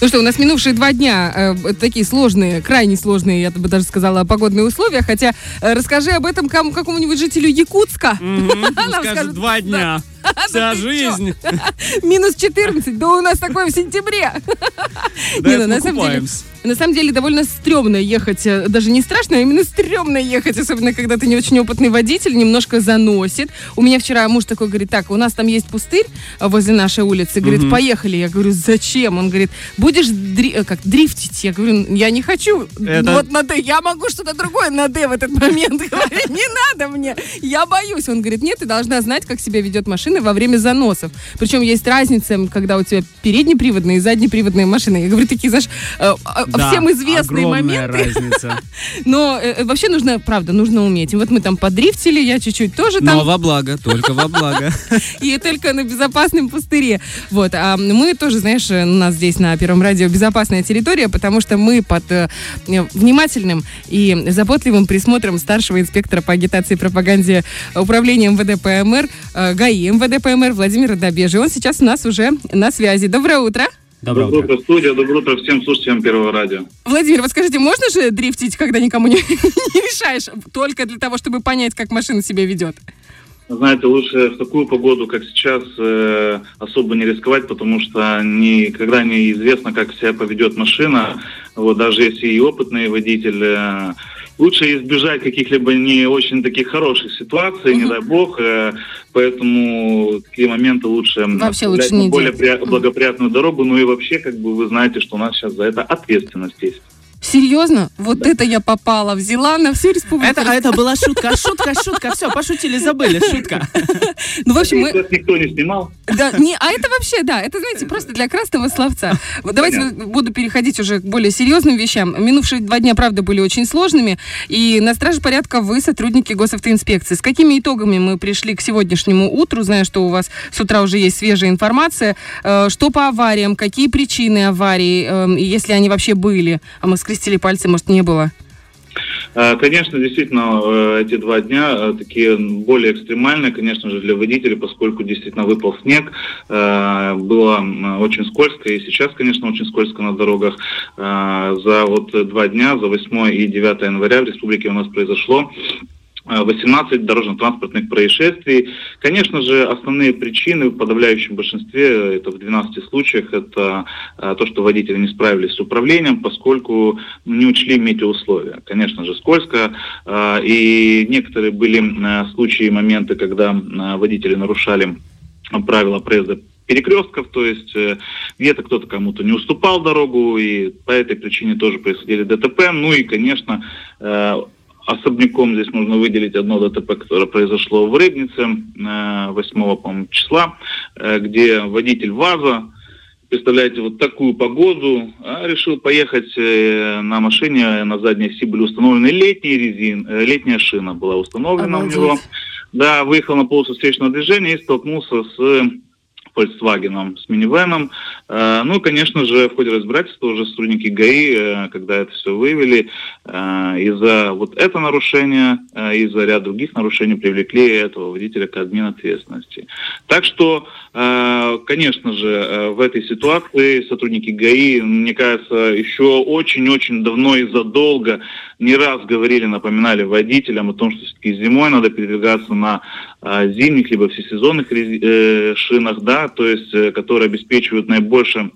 Ну что, у нас минувшие два дня э, такие сложные, крайне сложные, я бы даже сказала, погодные условия. Хотя э, расскажи об этом кому, какому-нибудь жителю Якутска. скажет, два дня. Вся жизнь. Минус 14, да у нас такое в сентябре. Да, это мы купаемся. На самом деле довольно стрёмно ехать, э, даже не страшно, а именно стрёмно ехать, особенно когда ты не очень опытный водитель, немножко заносит. У меня вчера муж такой говорит, так, у нас там есть пустырь э, возле нашей улицы, говорит, Мгм. поехали. Я говорю, зачем? Он говорит, будешь дри- э, как, дрифтить? Я говорю, я не хочу. Это- Вот на Д, я могу что-то другое на Д в этот момент. Говорю, не надо мне, я боюсь. Он говорит, нет, ты должна знать, как себя ведет машина во время заносов. Причем есть разница, когда у тебя переднеприводные и заднеприводные машины. Я говорю, такие, знаешь, э, э, Да, всем известные моменты. разница. Но э, вообще нужно, правда, нужно уметь. И вот мы там подрифтили, я чуть-чуть тоже Но там, во благо, только во благо. и только на безопасном пустыре. Вот, а мы тоже, знаешь, э, у нас здесь на Первом радио безопасная территория, потому что мы под э, э, внимательным и заботливым присмотром старшего инспектора по агитации и пропаганде управления МВД ПМР, э, ГАИ МВД ПМР Владимира Добежи. Он сейчас у нас уже на связи. Доброе утро. Доброе Доброе утро. утро, студия. Доброе утро всем слушателям Первого радио. Владимир, вот скажите, можно же дрифтить, когда никому не, не мешаешь, только для того, чтобы понять, как машина себя ведет? Знаете, лучше в такую погоду, как сейчас, э, особо не рисковать, потому что никогда не известно, как себя поведет машина. Вот даже если и опытный водитель, э, лучше избежать каких-либо не очень таких хороших ситуаций, не Мгм. дай бог. э, поэтому такие моменты лучше Вообще лучше на не более пря- благоприятную дорогу. Ну и вообще, как бы вы знаете, что у нас сейчас за это ответственность есть. Серьезно? Вот это я попала, взяла на всю республику. Это, а это была шутка, шутка, шутка. Все, пошутили, забыли, шутка. Ну, в общем, мы... Никто не снимал. Да, не, а это вообще, да, это, знаете, просто для красного словца. Вот давайте Понятно. буду переходить уже к более серьезным вещам. Минувшие два дня, правда, были очень сложными. И на страже порядка вы, сотрудники госавтоинспекции. С какими итогами мы пришли к сегодняшнему утру? Знаю, что у вас с утра уже есть свежая информация. Э, Что по авариям? Какие причины аварий? Эм, Если они вообще были? А мы скрестили пальцы, может, не было? Э, Конечно, действительно, э, эти два дня э, такие более экстремальные, конечно же, для водителей, поскольку действительно выпал снег, было очень скользко, и сейчас, конечно, очень скользко на дорогах. За вот два дня, за 8 и 9 января в республике у нас произошло 18 дорожно-транспортных происшествий. Конечно же, основные причины в подавляющем большинстве, это в 12 случаях, это э, то, что водители не справились с управлением, поскольку не учли метеоусловия. Конечно же, скользко. э, И некоторые были э, случаи, моменты, когда водители нарушали правила проезда перекрестков, то есть где-то кто-то кому-то не уступал дорогу, и по этой причине тоже происходили ДТП. Ну и, конечно, особняком здесь нужно выделить одно ДТП, которое произошло в Рыбнице э, 8 по-моему, числа, э, где водитель ВАЗа, представляете, вот такую погоду, а, решил поехать э, на машине, на задней оси были установлены летние резин, э, летняя шина была установлена Обалдеть. у него. Да, выехал на полосу встречного движения и столкнулся с Volkswagen, с минивеном. Э, Ну, конечно же, в ходе разбирательства уже сотрудники ГАИ, э, когда это все выявили, э, из-за вот это нарушение, из-за ряда других нарушений привлекли этого водителя к админответственности. Так что, конечно же, в этой ситуации сотрудники ГАИ, мне кажется, еще очень-очень давно и задолго не раз говорили, напоминали водителям о том, что все-таки зимой надо передвигаться на э, зимних либо всесезонных э, шинах, да, то есть, э, которые обеспечивают наибольшее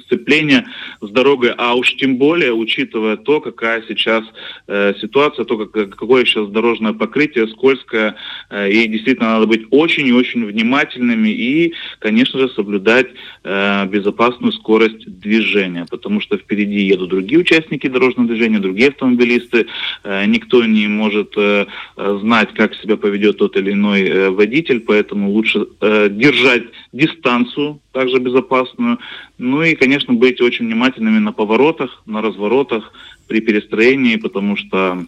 сцепление с дорогой, а уж тем более, учитывая то, какая сейчас э, ситуация, то, как, какое сейчас дорожное покрытие, скользкое, э, и действительно надо быть очень и очень внимательными и, конечно же, соблюдать э, безопасную скорость движения, потому что впереди едут другие участники дорожного движения, другие автомобилисты, э, никто не может э, знать, как себя поведет тот или иной э, водитель, поэтому лучше э, держать дистанцию, также безопасную, ну и, конечно, быть очень внимательными на поворотах, на разворотах при перестроении, потому что,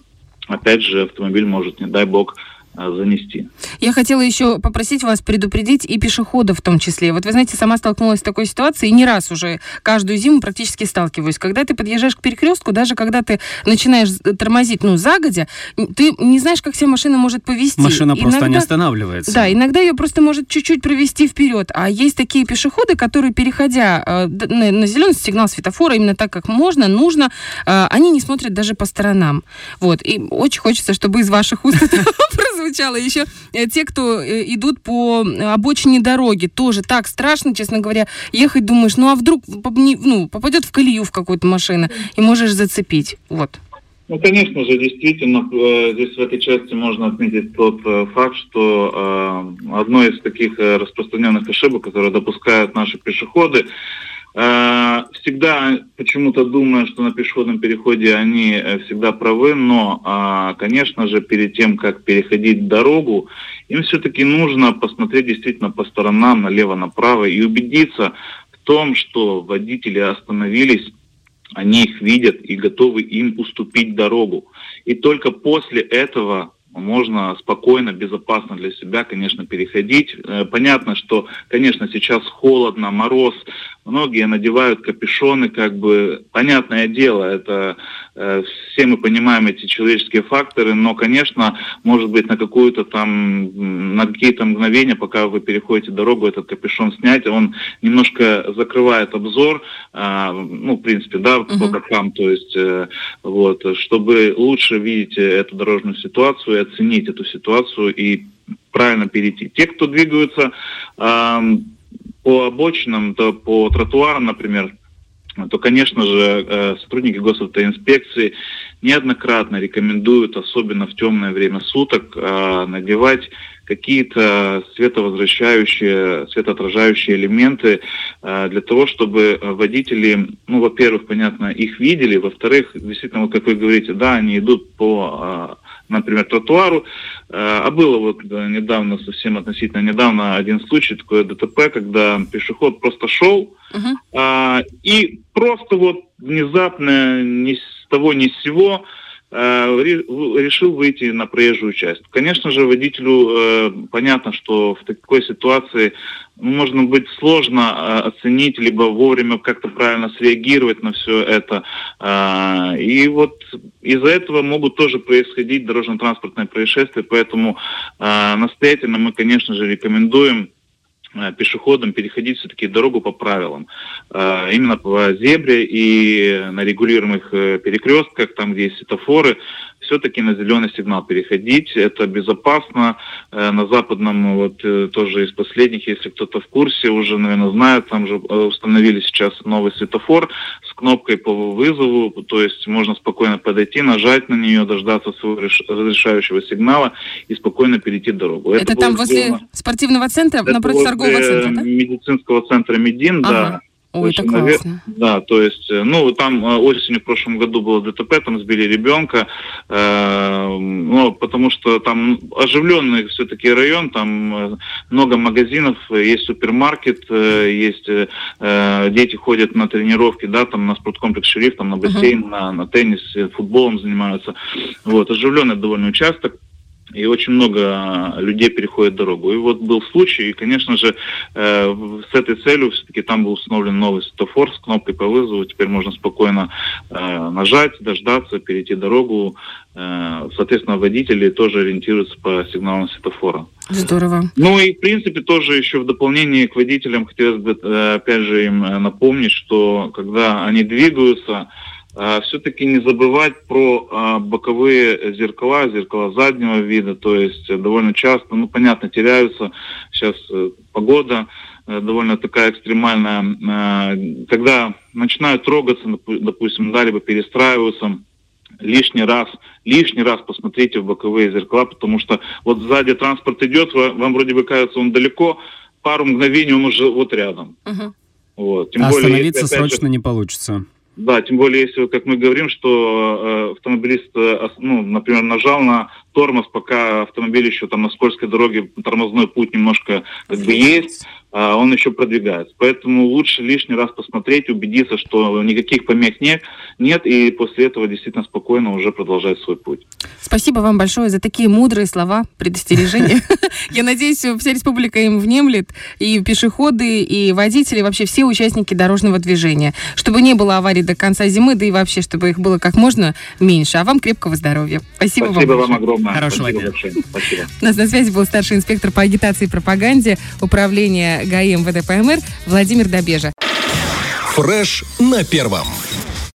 опять же, автомобиль может, не дай бог, занести. Я хотела еще попросить вас предупредить и пешеходов в том числе. Вот вы знаете, сама столкнулась с такой ситуацией, и не раз уже каждую зиму практически сталкиваюсь. Когда ты подъезжаешь к перекрестку, даже когда ты начинаешь тормозить, ну, загодя, ты не знаешь, как себя машина может повести. Машина иногда, просто не останавливается. Да, иногда ее просто может чуть-чуть провести вперед. А есть такие пешеходы, которые, переходя э, на, на зеленый сигнал светофора, именно так, как можно, нужно, э, они не смотрят даже по сторонам. Вот. И очень хочется, чтобы из ваших уст это прозвучало. Еще э, те, кто э, идут по обочине дороги, тоже так страшно, честно говоря, ехать думаешь, ну а вдруг ну, попадет в колею в какую-то машину и можешь зацепить. Вот. Ну, конечно же, действительно, э, здесь в этой части можно отметить тот факт, что одно из таких распространенных ошибок, которые допускают наши пешеходы, Э, всегда почему-то думаю, что на пешеходном переходе они э, всегда правы, но, а, конечно же, перед тем, как переходить дорогу, им все-таки нужно посмотреть действительно по сторонам, налево-направо и убедиться в том, что водители остановились они их видят и готовы им уступить дорогу. И только после этого можно спокойно, безопасно для себя, конечно, переходить. Э, понятно, что, конечно, сейчас холодно, мороз, многие надевают капюшоны, как бы, понятное дело, это э, все мы понимаем эти человеческие факторы, но, конечно, может быть, на какую-то там, на какие-то мгновения, пока вы переходите дорогу, этот капюшон снять, он немножко закрывает обзор, э, ну, в принципе, да, uh-huh. по бокам, то есть, э, вот, чтобы лучше видеть эту дорожную ситуацию, оценить эту ситуацию и правильно перейти. Те, кто двигаются э, по обочинам, то по тротуарам, например, то, конечно же, э, сотрудники госавтоинспекции неоднократно рекомендуют, особенно в темное время суток, э, надевать какие-то световозвращающие, светоотражающие элементы э, для того, чтобы водители, ну, во-первых, понятно, их видели, во-вторых, действительно, вот как вы говорите, да, они идут по например, тротуару. Э, а было вот недавно, совсем относительно недавно, один случай, такое ДТП, когда пешеход просто шел uh-huh. и просто вот внезапно ни с того ни с сего решил выйти на проезжую часть. Конечно же, водителю э, понятно, что в такой ситуации ну, можно быть сложно э, оценить, либо вовремя как-то правильно среагировать на все это. И вот из-за этого могут тоже происходить дорожно-транспортные происшествия, поэтому настоятельно мы, конечно же, рекомендуем Э, пешеходам переходить все-таки дорогу по правилам. Э, именно по зебре и на регулируемых э, перекрестках, там, где есть светофоры, все-таки на зеленый сигнал переходить. Это безопасно. На западном, вот тоже из последних, если кто-то в курсе, уже, наверное, знает, там же установили сейчас новый светофор с кнопкой по вызову, то есть можно спокойно подойти, нажать на нее, дождаться своего разрешающего сигнала и спокойно перейти дорогу. Это, Это там возле сделано... спортивного центра, Это напротив торгового центра, да? медицинского центра Медин, ага. да. Ой, это классно. Да, то есть, э, ну, там э, осенью в прошлом году было ДТП, там сбили ребенка, э, ну, потому что там оживленный все-таки район, там э, много магазинов, есть супермаркет, есть э, дети ходят на тренировки, да, там на спорткомплекс «Шериф», там на бассейн, uh-huh. на, на теннис, футболом занимаются. Вот, оживленный довольно участок и очень много людей переходит дорогу. И вот был случай, и, конечно же, э, с этой целью все-таки там был установлен новый светофор с кнопкой по вызову. Теперь можно спокойно э, нажать, дождаться, перейти дорогу. Э, соответственно, водители тоже ориентируются по сигналам светофора. Здорово. Ну и, в принципе, тоже еще в дополнение к водителям хотелось бы, э, опять же, им э, напомнить, что когда они двигаются, все-таки не забывать про а, боковые зеркала, зеркала заднего вида, то есть э, довольно часто, ну понятно, теряются, сейчас э, погода э, довольно такая экстремальная, а, когда начинают трогаться, допустим, да, либо перестраиваются, лишний раз, лишний раз посмотрите в боковые зеркала, потому что вот сзади транспорт идет, вам вроде бы кажется он далеко, пару мгновений он уже вот рядом. Uh-huh. Вот. Тем а более, остановиться если, срочно же, не получится. Да, тем более, если, как мы говорим, что э, автомобилист, э, ну, например, нажал на тормоз, пока автомобиль еще там на скользкой дороге, тормозной путь немножко как бы есть, он еще продвигается. Поэтому лучше лишний раз посмотреть, убедиться, что никаких помех нет, нет, и после этого действительно спокойно уже продолжать свой путь. Спасибо вам большое за такие мудрые слова, предостережения. Я надеюсь, вся республика им внемлет, и пешеходы, и водители, вообще все участники дорожного движения, чтобы не было аварий до конца зимы, да и вообще, чтобы их было как можно меньше. А вам крепкого здоровья. Спасибо, Спасибо вам. вам огромное. Хорошего Спасибо дня. Спасибо. У нас на связи был старший инспектор по агитации и пропаганде управления ГАИ МВД ПМР Владимир Добежа. Фреш на первом.